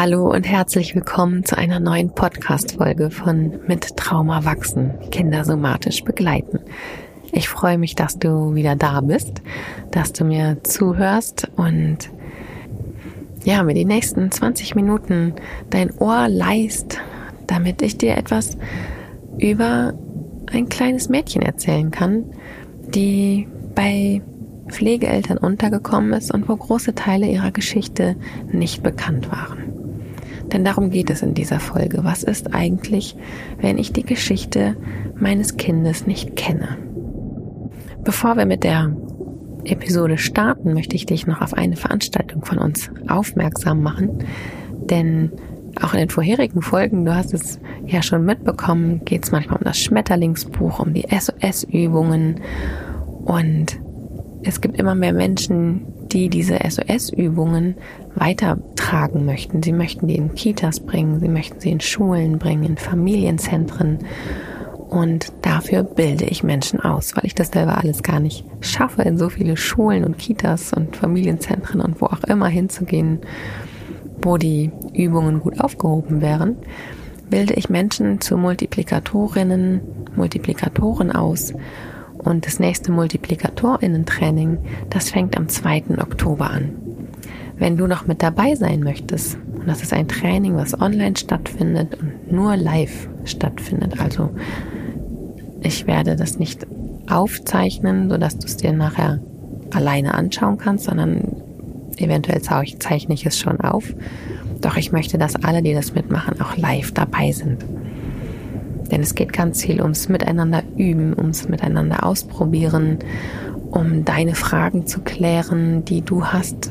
Hallo und herzlich willkommen zu einer neuen Podcast-Folge von Mit Trauma wachsen, Kinder somatisch begleiten. Ich freue mich, dass du wieder da bist, dass du mir zuhörst und ja, mir die nächsten 20 Minuten dein Ohr leist, damit ich dir etwas über ein kleines Mädchen erzählen kann, die bei Pflegeeltern untergekommen ist und wo große Teile ihrer Geschichte nicht bekannt waren. Denn darum geht es in dieser Folge. Was ist eigentlich, wenn ich die Geschichte meines Kindes nicht kenne? Bevor wir mit der Episode starten, möchte ich dich noch auf eine Veranstaltung von uns aufmerksam machen. Denn auch in den vorherigen Folgen, du hast es ja schon mitbekommen, geht es manchmal um das Schmetterlingsbuch, um die SOS-Übungen. Und es gibt immer mehr Menschen, die diese SOS-Übungen weitertragen möchten. Sie möchten die in Kitas bringen, sie möchten sie in Schulen bringen, in Familienzentren. Und dafür bilde ich Menschen aus, weil ich das selber alles gar nicht schaffe, in so viele Schulen und Kitas und Familienzentren und wo auch immer hinzugehen, wo die Übungen gut aufgehoben wären, bilde ich Menschen zu Multiplikatorinnen, Multiplikatoren aus und das nächste Multiplikatorinnen-Training, das fängt am 2. Oktober an. Wenn du noch mit dabei sein möchtest, und das ist ein Training, was online stattfindet und nur live stattfindet, also ich werde das nicht aufzeichnen, sodass du es dir nachher alleine anschauen kannst, sondern eventuell zeichne ich es schon auf. Doch ich möchte, dass alle, die das mitmachen, auch live dabei sind. Denn es geht ganz viel ums Miteinander üben, ums Miteinander ausprobieren, um deine Fragen zu klären, die du hast,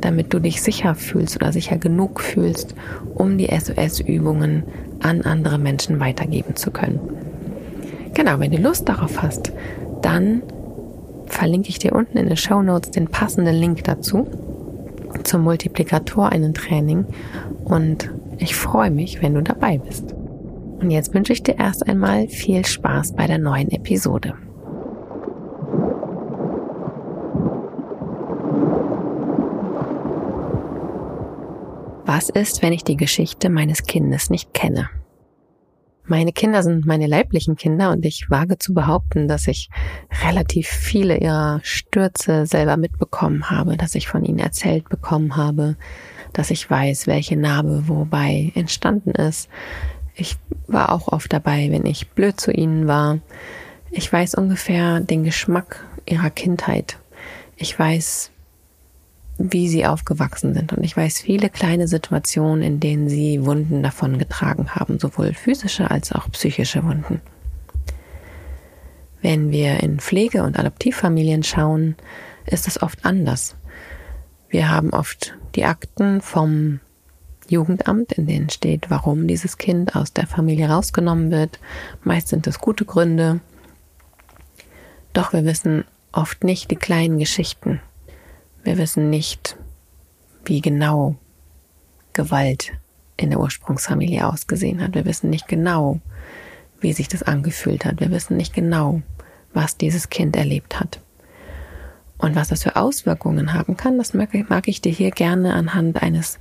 damit du dich sicher fühlst oder sicher genug fühlst, um die SOS-Übungen an andere Menschen weitergeben zu können. Genau, wenn du Lust darauf hast, dann verlinke ich dir unten in den Show Notes den passenden Link dazu zum Multiplikator einen Training und ich freue mich, wenn du dabei bist. Und jetzt wünsche ich dir erst einmal viel Spaß bei der neuen Episode. Was ist, wenn ich die Geschichte meines Kindes nicht kenne? Meine Kinder sind meine leiblichen Kinder und ich wage zu behaupten, dass ich relativ viele ihrer Stürze selber mitbekommen habe, dass ich von ihnen erzählt bekommen habe, dass ich weiß, welche Narbe wobei entstanden ist, ich war auch oft dabei, wenn ich blöd zu ihnen war. Ich weiß ungefähr den Geschmack ihrer Kindheit. Ich weiß, wie sie aufgewachsen sind. Und ich weiß viele kleine Situationen, in denen sie Wunden davon getragen haben, sowohl physische als auch psychische Wunden. Wenn wir in Pflege- und Adoptivfamilien schauen, ist es oft anders. Wir haben oft die Akten vom Jugendamt, in denen steht, warum dieses Kind aus der Familie rausgenommen wird. Meist sind es gute Gründe. Doch wir wissen oft nicht die kleinen Geschichten. Wir wissen nicht, wie genau Gewalt in der Ursprungsfamilie ausgesehen hat. Wir wissen nicht genau, wie sich das angefühlt hat. Wir wissen nicht genau, was dieses Kind erlebt hat. Und was das für Auswirkungen haben kann, das mag ich dir hier gerne anhand eines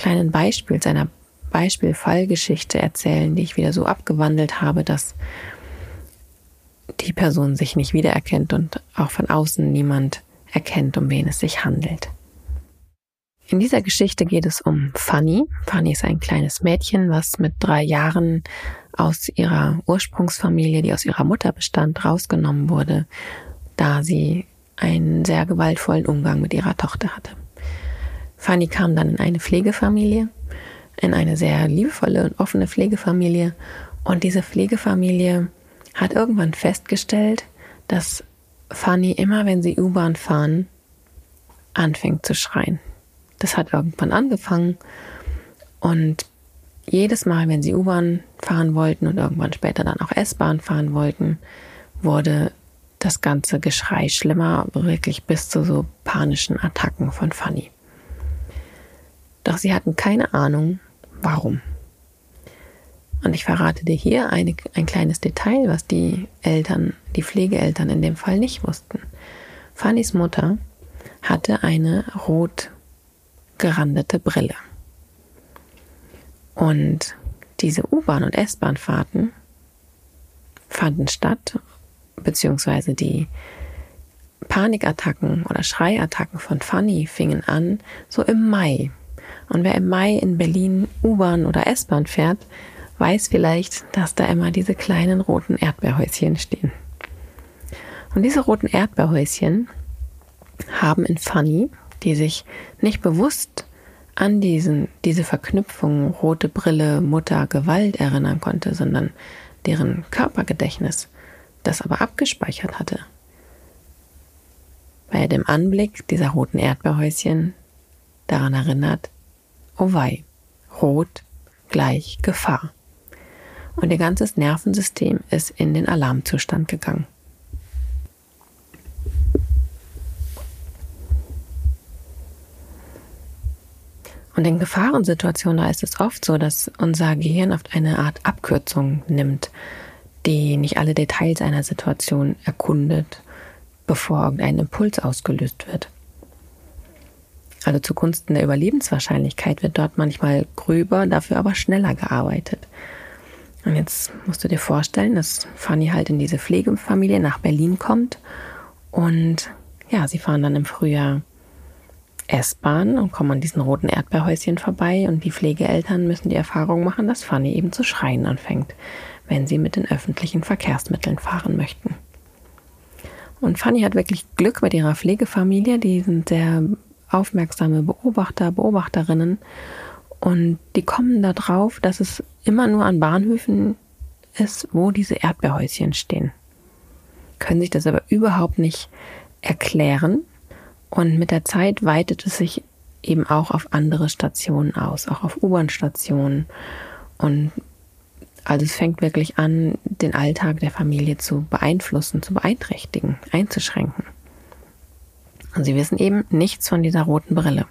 kleinen Beispiels, einer Beispielfallgeschichte erzählen, die ich wieder so abgewandelt habe, dass die Person sich nicht wiedererkennt und auch von außen niemand erkennt, um wen es sich handelt. In dieser Geschichte geht es um Fanny. Fanny ist ein kleines Mädchen, was mit drei Jahren aus ihrer Ursprungsfamilie, die aus ihrer Mutter bestand, rausgenommen wurde, da sie einen sehr gewaltvollen Umgang mit ihrer Tochter hatte. Fanny kam dann in eine Pflegefamilie, in eine sehr liebevolle und offene Pflegefamilie. Und diese Pflegefamilie hat irgendwann festgestellt, dass Fanny immer, wenn sie U-Bahn fahren, anfängt zu schreien. Das hat irgendwann angefangen und jedes Mal, wenn sie U-Bahn fahren wollten und irgendwann später dann auch S-Bahn fahren wollten, wurde das ganze Geschrei schlimmer, wirklich bis zu so panischen Attacken von Fanny. Doch sie hatten keine Ahnung, warum. Und ich verrate dir hier eine, ein kleines Detail, was die Eltern, die Pflegeeltern in dem Fall nicht wussten. Fannys Mutter hatte eine rot gerandete Brille. Und diese U-Bahn- und S-Bahn-Fahrten fanden statt, beziehungsweise die Panikattacken oder Schreiattacken von Fanny fingen an, so im Mai. Und wer im Mai in Berlin U-Bahn oder S-Bahn fährt, weiß vielleicht, dass da immer diese kleinen roten Erdbeerhäuschen stehen. Und diese roten Erdbeerhäuschen haben in Fanny, die sich nicht bewusst an diesen, diese Verknüpfung rote Brille, Mutter, Gewalt erinnern konnte, sondern deren Körpergedächtnis das aber abgespeichert hatte. Bei dem Anblick dieser roten Erdbeerhäuschen daran erinnert, oh wei, rot gleich Gefahr. Und ihr ganzes Nervensystem ist in den Alarmzustand gegangen. Und in Gefahrensituationen, da ist es oft so, dass unser Gehirn oft eine Art Abkürzung nimmt, die nicht alle Details einer Situation erkundet, bevor irgendein Impuls ausgelöst wird. Also zugunsten der Überlebenswahrscheinlichkeit wird dort manchmal gröber, dafür aber schneller gearbeitet. Und jetzt musst du dir vorstellen, dass Fanny halt in diese Pflegefamilie nach Berlin kommt und ja, sie fahren dann im Frühjahr S-Bahn und kommen an diesen roten Erdbeerhäuschen vorbei und die Pflegeeltern müssen die Erfahrung machen, dass Fanny eben zu schreien anfängt, wenn sie mit den öffentlichen Verkehrsmitteln fahren möchten. Und Fanny hat wirklich Glück mit ihrer Pflegefamilie, die sind sehr aufmerksame Beobachter, Beobachterinnen und die kommen da drauf, dass es immer nur an Bahnhöfen ist, wo diese Erdbeerhäuschen stehen. Können sich das aber überhaupt nicht erklären und mit der Zeit weitet es sich eben auch auf andere Stationen aus, auch auf U-Bahn-Stationen. Und also es fängt wirklich an, den Alltag der Familie zu beeinflussen, zu beeinträchtigen, einzuschränken. Und sie wissen eben nichts von dieser roten Brille.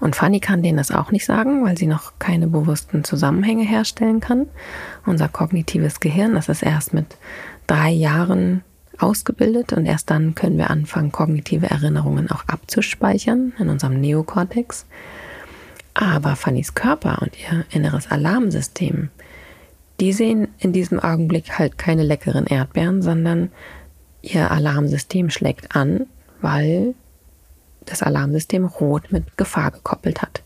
Und Fanny kann denen das auch nicht sagen, weil sie noch keine bewussten Zusammenhänge herstellen kann. Unser kognitives Gehirn, das ist erst mit drei Jahren ausgebildet und erst dann können wir anfangen, kognitive Erinnerungen auch abzuspeichern in unserem Neokortex. Aber Fannys Körper und ihr inneres Alarmsystem, die sehen in diesem Augenblick halt keine leckeren Erdbeeren, sondern ihr Alarmsystem schlägt an, weil das Alarmsystem rot mit Gefahr gekoppelt hat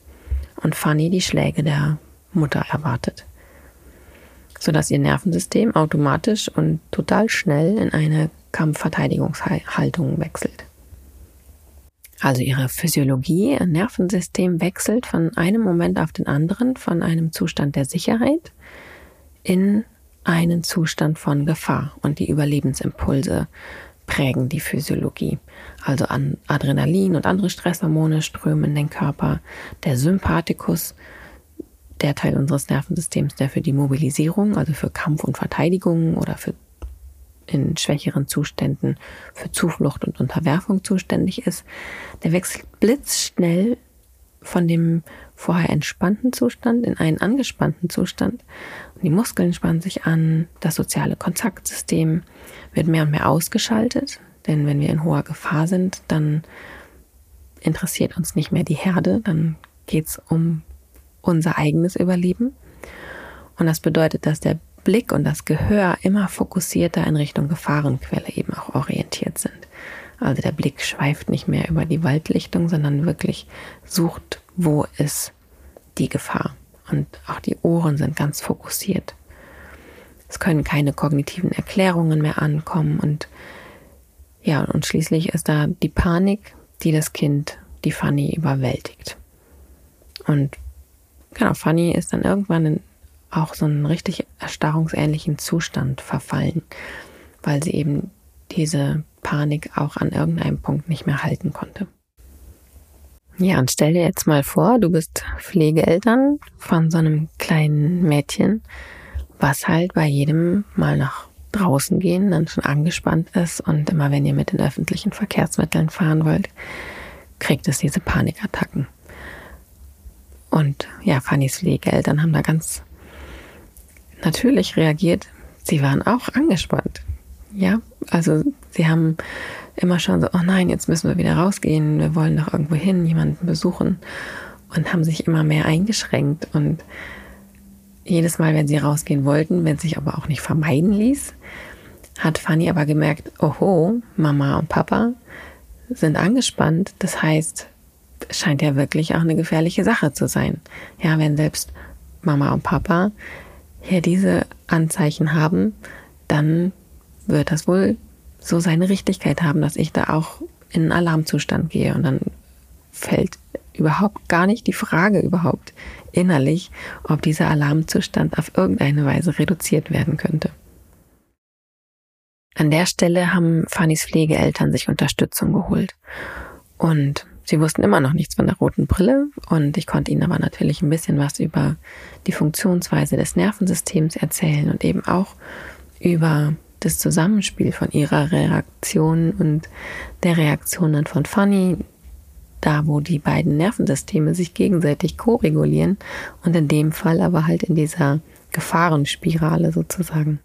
und Fanny die Schläge der Mutter erwartet sodass ihr Nervensystem automatisch und total schnell in eine Kampfverteidigungshaltung wechselt. Also ihre Physiologie, ihr Nervensystem wechselt von einem Moment auf den anderen, von einem Zustand der Sicherheit in einen Zustand von Gefahr. Und die Überlebensimpulse prägen die Physiologie. Also an Adrenalin und andere Stresshormone strömen in den Körper. Der Sympathikus, der Teil unseres Nervensystems, der für die Mobilisierung, also für Kampf und Verteidigung oder für in schwächeren Zuständen für Zuflucht und Unterwerfung zuständig ist, der wechselt blitzschnell von dem vorher entspannten Zustand in einen angespannten Zustand. Und die Muskeln spannen sich an, das soziale Kontaktsystem wird mehr und mehr ausgeschaltet, denn wenn wir in hoher Gefahr sind, dann interessiert uns nicht mehr die Herde, dann geht es um unser eigenes Überleben. Und das bedeutet, dass der Blick und das Gehör immer fokussierter in Richtung Gefahrenquelle eben auch orientiert sind. Also der Blick schweift nicht mehr über die Waldlichtung, sondern wirklich sucht, wo ist die Gefahr. Und auch die Ohren sind ganz fokussiert. Es können keine kognitiven Erklärungen mehr ankommen und ja, und schließlich ist da die Panik, die das Kind, die Fanny überwältigt. Und genau, Fanny ist dann irgendwann in auch so einen richtig erstarrungsähnlichen Zustand verfallen, weil sie eben diese Panik auch an irgendeinem Punkt nicht mehr halten konnte. Ja, und stell dir jetzt mal vor, du bist Pflegeeltern von so einem kleinen Mädchen, was halt bei jedem Mal nach draußen gehen dann schon angespannt ist und immer wenn ihr mit den öffentlichen Verkehrsmitteln fahren wollt, kriegt es diese Panikattacken. Und ja, Fannys Pflegeeltern haben da ganz natürlich reagiert. Sie waren auch angespannt. Ja, also sie haben immer schon so, oh nein, jetzt müssen wir wieder rausgehen, wir wollen noch irgendwo hin, jemanden besuchen und haben sich immer mehr eingeschränkt und jedes Mal, wenn sie rausgehen wollten, wenn es sich aber auch nicht vermeiden ließ, hat Fanny aber gemerkt, oho, Mama und Papa sind angespannt. Das heißt, es scheint ja wirklich auch eine gefährliche Sache zu sein. Ja, wenn selbst Mama und Papa hier diese Anzeichen haben, dann wird das wohl so seine Richtigkeit haben, dass ich da auch in einen Alarmzustand gehe und dann fällt überhaupt gar nicht die Frage überhaupt innerlich, ob dieser Alarmzustand auf irgendeine Weise reduziert werden könnte. An der Stelle haben Fannys Pflegeeltern sich Unterstützung geholt. Und sie wussten immer noch nichts von der roten Brille. Und ich konnte ihnen aber natürlich ein bisschen was über die Funktionsweise des Nervensystems erzählen und eben auch über das Zusammenspiel von ihrer Reaktion und der Reaktion dann von Fanny, da wo die beiden Nervensysteme sich gegenseitig koregulieren und in dem Fall aber halt in dieser Gefahrenspirale sozusagen.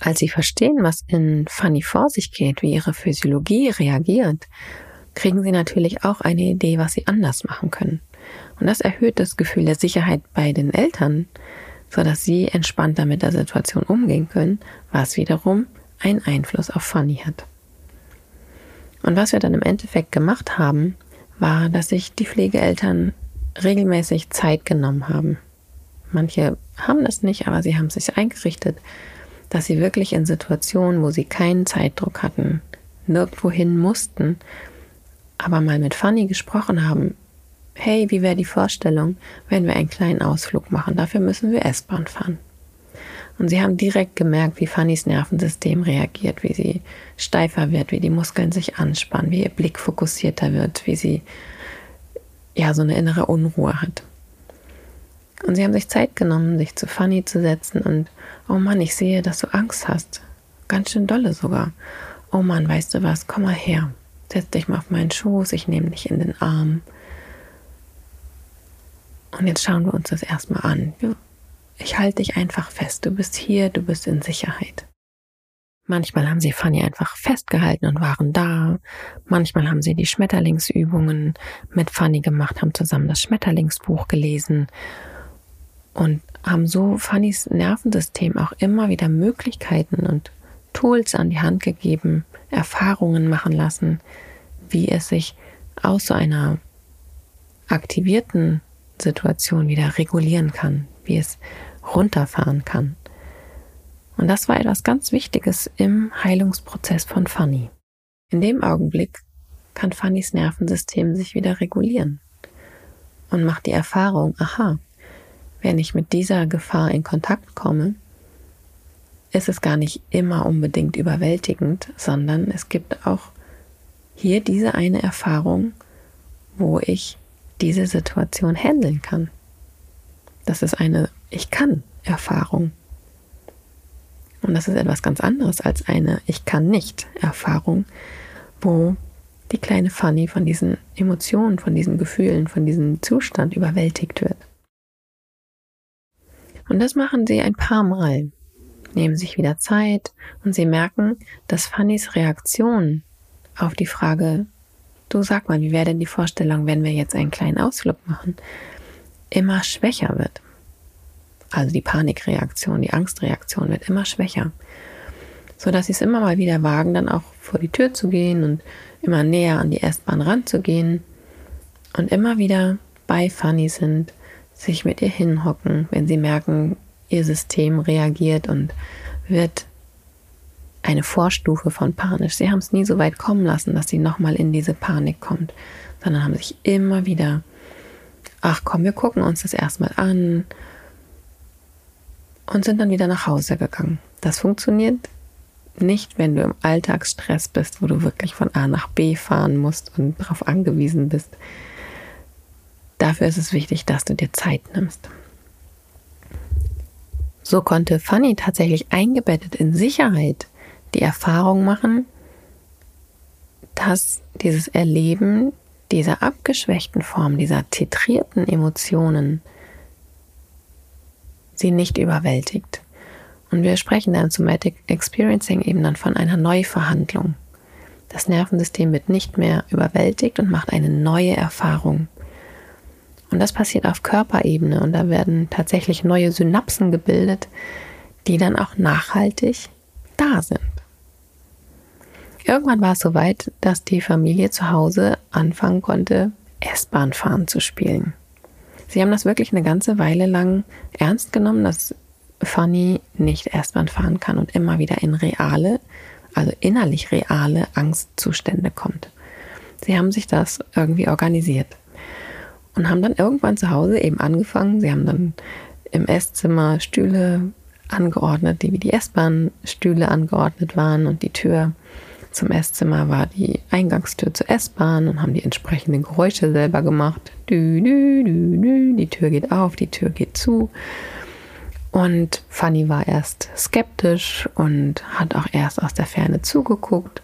Als sie verstehen, was in Fanny vor sich geht, wie ihre Physiologie reagiert, kriegen sie natürlich auch eine Idee, was sie anders machen können. Und das erhöht das Gefühl der Sicherheit bei den Eltern, sodass sie entspannter mit der Situation umgehen können, was wiederum einen Einfluss auf Fanny hat. Und was wir dann im Endeffekt gemacht haben, war, dass sich die Pflegeeltern regelmäßig Zeit genommen haben. Manche haben das nicht, aber sie haben sich eingerichtet, dass sie wirklich in Situationen, wo sie keinen Zeitdruck hatten, nirgendwo hin mussten, aber mal mit Fanny gesprochen haben, hey, wie wäre die Vorstellung, wenn wir einen kleinen Ausflug machen? Dafür müssen wir S-Bahn fahren. Und sie haben direkt gemerkt, wie Fannys Nervensystem reagiert, wie sie steifer wird, wie die Muskeln sich anspannen, wie ihr Blick fokussierter wird, wie sie ja so eine innere Unruhe hat. Und sie haben sich Zeit genommen, sich zu Fanny zu setzen und, oh Mann, ich sehe, dass du Angst hast. Ganz schön dolle sogar. Oh Mann, weißt du was, komm mal her. Setz dich mal auf meinen Schoß, ich nehme dich in den Arm. Und jetzt schauen wir uns das erstmal an. Ich halte dich einfach fest. Du bist hier, du bist in Sicherheit. Manchmal haben sie Fanny einfach festgehalten und waren da. Manchmal haben sie die Schmetterlingsübungen mit Fanny gemacht, haben zusammen das Schmetterlingsbuch gelesen und haben so Fannys Nervensystem auch immer wieder Möglichkeiten und Tools an die Hand gegeben, Erfahrungen machen lassen, wie es sich aus so einer aktivierten Situation wieder regulieren kann, wie es runterfahren kann. Und das war etwas ganz Wichtiges im Heilungsprozess von Fanny. In dem Augenblick kann Fannys Nervensystem sich wieder regulieren und macht die Erfahrung, aha, wenn ich mit dieser Gefahr in Kontakt komme, ist es gar nicht immer unbedingt überwältigend, sondern es gibt auch hier diese eine Erfahrung, wo ich diese Situation handeln kann. Das ist eine Ich kann Erfahrung. Und das ist etwas ganz anderes als eine Ich kann nicht Erfahrung, wo die kleine Fanny von diesen Emotionen, von diesen Gefühlen, von diesem Zustand überwältigt wird. Und das machen sie ein paar Mal, nehmen sich wieder Zeit und sie merken, dass Fannys Reaktion auf die Frage, du sag mal, wie wäre denn die Vorstellung, wenn wir jetzt einen kleinen Ausflug machen, immer schwächer wird. Also die Panikreaktion, die Angstreaktion wird immer schwächer. So dass sie es immer mal wieder wagen, dann auch vor die Tür zu gehen und immer näher an die S-Bahn ranzugehen und immer wieder bei Fanny sind, sich mit ihr hinhocken, wenn sie merken, ihr System reagiert und wird eine Vorstufe von panisch. Sie haben es nie so weit kommen lassen, dass sie nochmal in diese Panik kommt, sondern haben sich immer wieder, ach komm, wir gucken uns das erstmal an und sind dann wieder nach Hause gegangen. Das funktioniert nicht, wenn du im Alltagsstress bist, wo du wirklich von A nach B fahren musst und darauf angewiesen bist. Dafür ist es wichtig, dass du dir Zeit nimmst. So konnte Fanny tatsächlich eingebettet in Sicherheit die Erfahrung machen, dass dieses Erleben dieser abgeschwächten Form, dieser titrierten Emotionen, sie nicht überwältigt. Und wir sprechen dann Somatic Experiencing eben dann von einer Neuverhandlung. Das Nervensystem wird nicht mehr überwältigt und macht eine neue Erfahrung. Und das passiert auf Körperebene und da werden tatsächlich neue Synapsen gebildet, die dann auch nachhaltig da sind. Irgendwann war es soweit, dass die Familie zu Hause anfangen konnte, S-Bahn fahren zu spielen. Sie haben das wirklich eine ganze Weile lang ernst genommen, dass Fanny nicht S-Bahn fahren kann und immer wieder in reale, also innerlich reale Angstzustände kommt. Sie haben sich das irgendwie organisiert und haben dann irgendwann zu Hause eben angefangen. Sie haben dann im Esszimmer Stühle angeordnet, die wie die S-Bahn-Stühle angeordnet waren und die Tür zum Esszimmer war die Eingangstür zur S-Bahn und haben die entsprechenden Geräusche selber gemacht. Dü, dü, dü, dü. Die Tür geht auf, die Tür geht zu. Und Fanny war erst skeptisch und hat auch erst aus der Ferne zugeguckt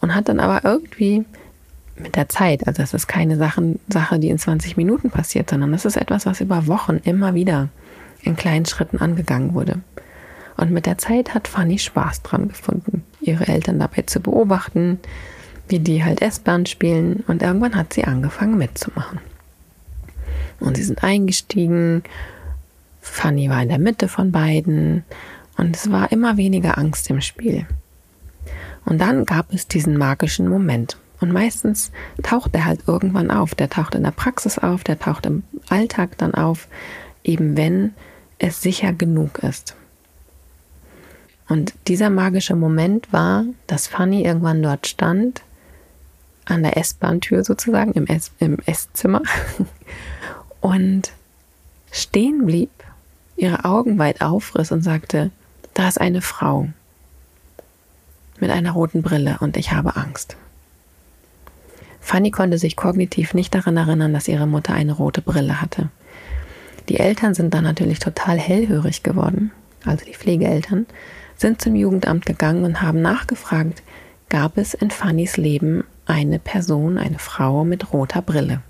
und hat dann aber irgendwie mit der Zeit, also es ist keine Sachen, Sache, die in 20 Minuten passiert, sondern es ist etwas, was über Wochen immer wieder in kleinen Schritten angegangen wurde. Und mit der Zeit hat Fanny Spaß dran gefunden, ihre Eltern dabei zu beobachten, wie die halt S-Bahn spielen. Und irgendwann hat sie angefangen mitzumachen. Und sie sind eingestiegen. Fanny war in der Mitte von beiden. Und es war immer weniger Angst im Spiel. Und dann gab es diesen magischen Moment. Und meistens taucht er halt irgendwann auf. Der taucht in der Praxis auf, der taucht im Alltag dann auf, eben wenn es sicher genug ist. Und dieser magische Moment war, dass Fanny irgendwann dort stand, an der S-Bahn-Tür sozusagen, im, Ess im Esszimmer, und stehen blieb, ihre Augen weit aufriss und sagte, da ist eine Frau mit einer roten Brille und ich habe Angst. Fanny konnte sich kognitiv nicht daran erinnern, dass ihre Mutter eine rote Brille hatte. Die Eltern sind dann natürlich total hellhörig geworden, also die Pflegeeltern, sind zum Jugendamt gegangen und haben nachgefragt, gab es in Fannys Leben eine Person, eine Frau mit roter Brille.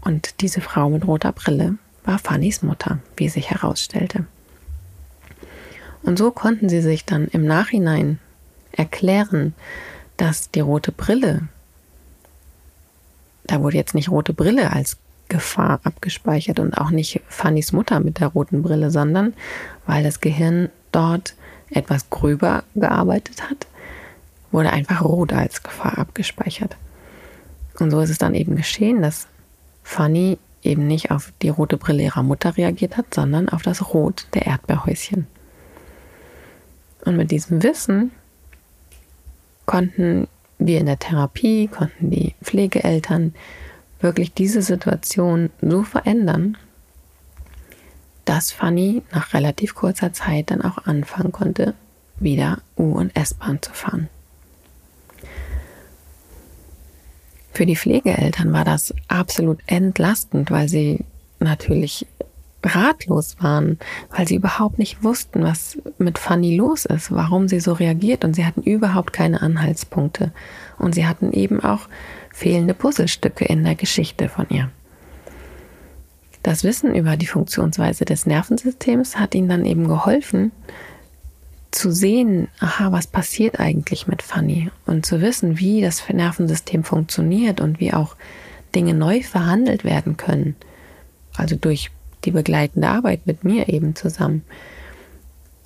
Und diese Frau mit roter Brille war Fannys Mutter, wie sich herausstellte. Und so konnten sie sich dann im Nachhinein erklären, dass die rote Brille, da wurde jetzt nicht rote Brille als Gefahr abgespeichert und auch nicht Fannys Mutter mit der roten Brille, sondern weil das Gehirn dort etwas gröber gearbeitet hat, wurde einfach rot als Gefahr abgespeichert. Und so ist es dann eben geschehen, dass Fanny eben nicht auf die rote Brille ihrer Mutter reagiert hat, sondern auf das Rot der Erdbeerhäuschen. Und mit diesem Wissen konnten wir in der Therapie, konnten die Pflegeeltern wirklich diese Situation so verändern, dass Fanny nach relativ kurzer Zeit dann auch anfangen konnte, wieder U- und S-Bahn zu fahren. Für die Pflegeeltern war das absolut entlastend, weil sie natürlich ratlos waren, weil sie überhaupt nicht wussten, was mit Fanny los ist, warum sie so reagiert und sie hatten überhaupt keine Anhaltspunkte und sie hatten eben auch fehlende Puzzlestücke in der Geschichte von ihr. Das Wissen über die Funktionsweise des Nervensystems hat ihnen dann eben geholfen, zu sehen, aha, was passiert eigentlich mit Fanny und zu wissen, wie das Nervensystem funktioniert und wie auch Dinge neu verhandelt werden können. Also durch die begleitende Arbeit mit mir eben zusammen.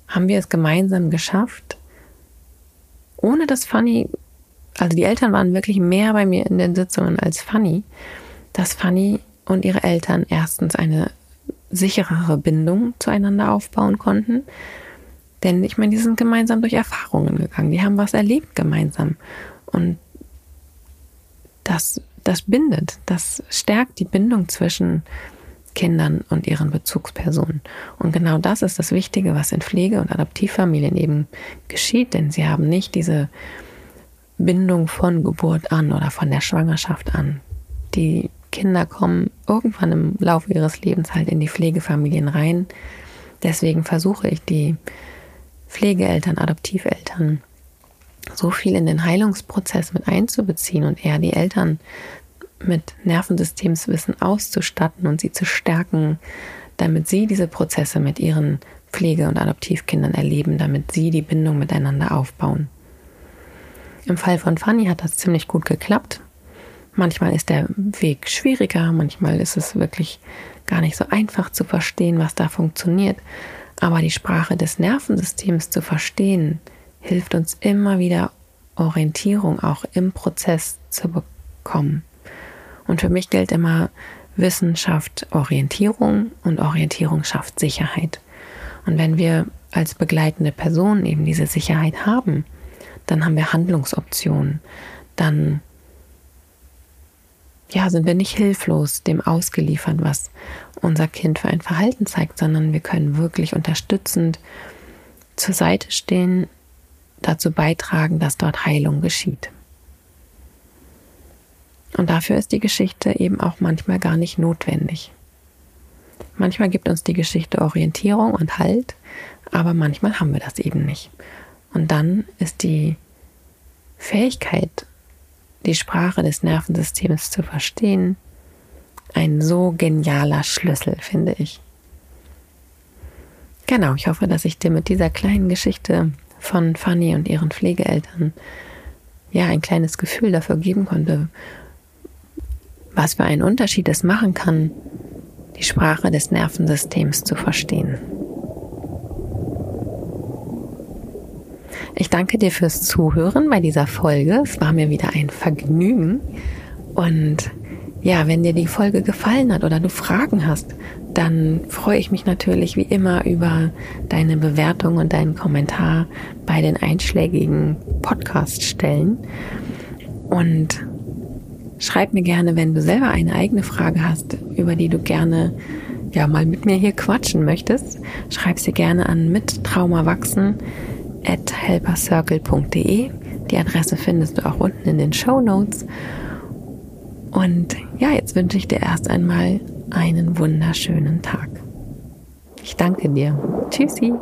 Haben wir es gemeinsam geschafft, ohne dass Fanny, also die Eltern waren wirklich mehr bei mir in den Sitzungen als Fanny, dass Fanny und ihre Eltern erstens eine sicherere Bindung zueinander aufbauen konnten. Denn ich meine, die sind gemeinsam durch Erfahrungen gegangen, die haben was erlebt gemeinsam. Und das, das bindet, das stärkt die Bindung zwischen Kindern und ihren Bezugspersonen. Und genau das ist das Wichtige, was in Pflege- und Adoptivfamilien eben geschieht, denn sie haben nicht diese Bindung von Geburt an oder von der Schwangerschaft an. Die Kinder kommen irgendwann im Laufe ihres Lebens halt in die Pflegefamilien rein. Deswegen versuche ich die Pflegeeltern, Adoptiveltern so viel in den Heilungsprozess mit einzubeziehen und eher die Eltern mit Nervensystemswissen auszustatten und sie zu stärken, damit sie diese Prozesse mit ihren Pflege- und Adoptivkindern erleben, damit sie die Bindung miteinander aufbauen. Im Fall von Fanny hat das ziemlich gut geklappt. Manchmal ist der Weg schwieriger, manchmal ist es wirklich gar nicht so einfach zu verstehen, was da funktioniert. Aber die Sprache des Nervensystems zu verstehen, hilft uns immer wieder Orientierung auch im Prozess zu bekommen. Und für mich gilt immer, Wissen schafft Orientierung und Orientierung schafft Sicherheit. Und wenn wir als begleitende Person eben diese Sicherheit haben, dann haben wir Handlungsoptionen, dann ja, sind wir nicht hilflos dem ausgeliefert, was unser Kind für ein Verhalten zeigt, sondern wir können wirklich unterstützend zur Seite stehen, dazu beitragen, dass dort Heilung geschieht. Und dafür ist die Geschichte eben auch manchmal gar nicht notwendig. Manchmal gibt uns die Geschichte Orientierung und Halt, aber manchmal haben wir das eben nicht. Und dann ist die Fähigkeit, die Sprache des Nervensystems zu verstehen, ein so genialer Schlüssel, finde ich. Genau, ich hoffe, dass ich dir mit dieser kleinen Geschichte von Fanny und ihren Pflegeeltern ja ein kleines Gefühl dafür geben konnte, was für einen Unterschied es machen kann, die Sprache des Nervensystems zu verstehen. Ich danke dir fürs Zuhören bei dieser Folge. Es war mir wieder ein Vergnügen. Und ja, wenn dir die Folge gefallen hat oder du Fragen hast, dann freue ich mich natürlich wie immer über deine Bewertung und deinen Kommentar bei den einschlägigen Podcast-Stellen. Und schreib mir gerne, wenn du selber eine eigene Frage hast, über die du gerne ja mal mit mir hier quatschen möchtest. Schreib sie gerne an mit Trauma wachsen helpercircle.de. Die Adresse findest du auch unten in den Show Notes. Und ja, jetzt wünsche ich dir erst einmal einen wunderschönen Tag. Ich danke dir. Tschüssi.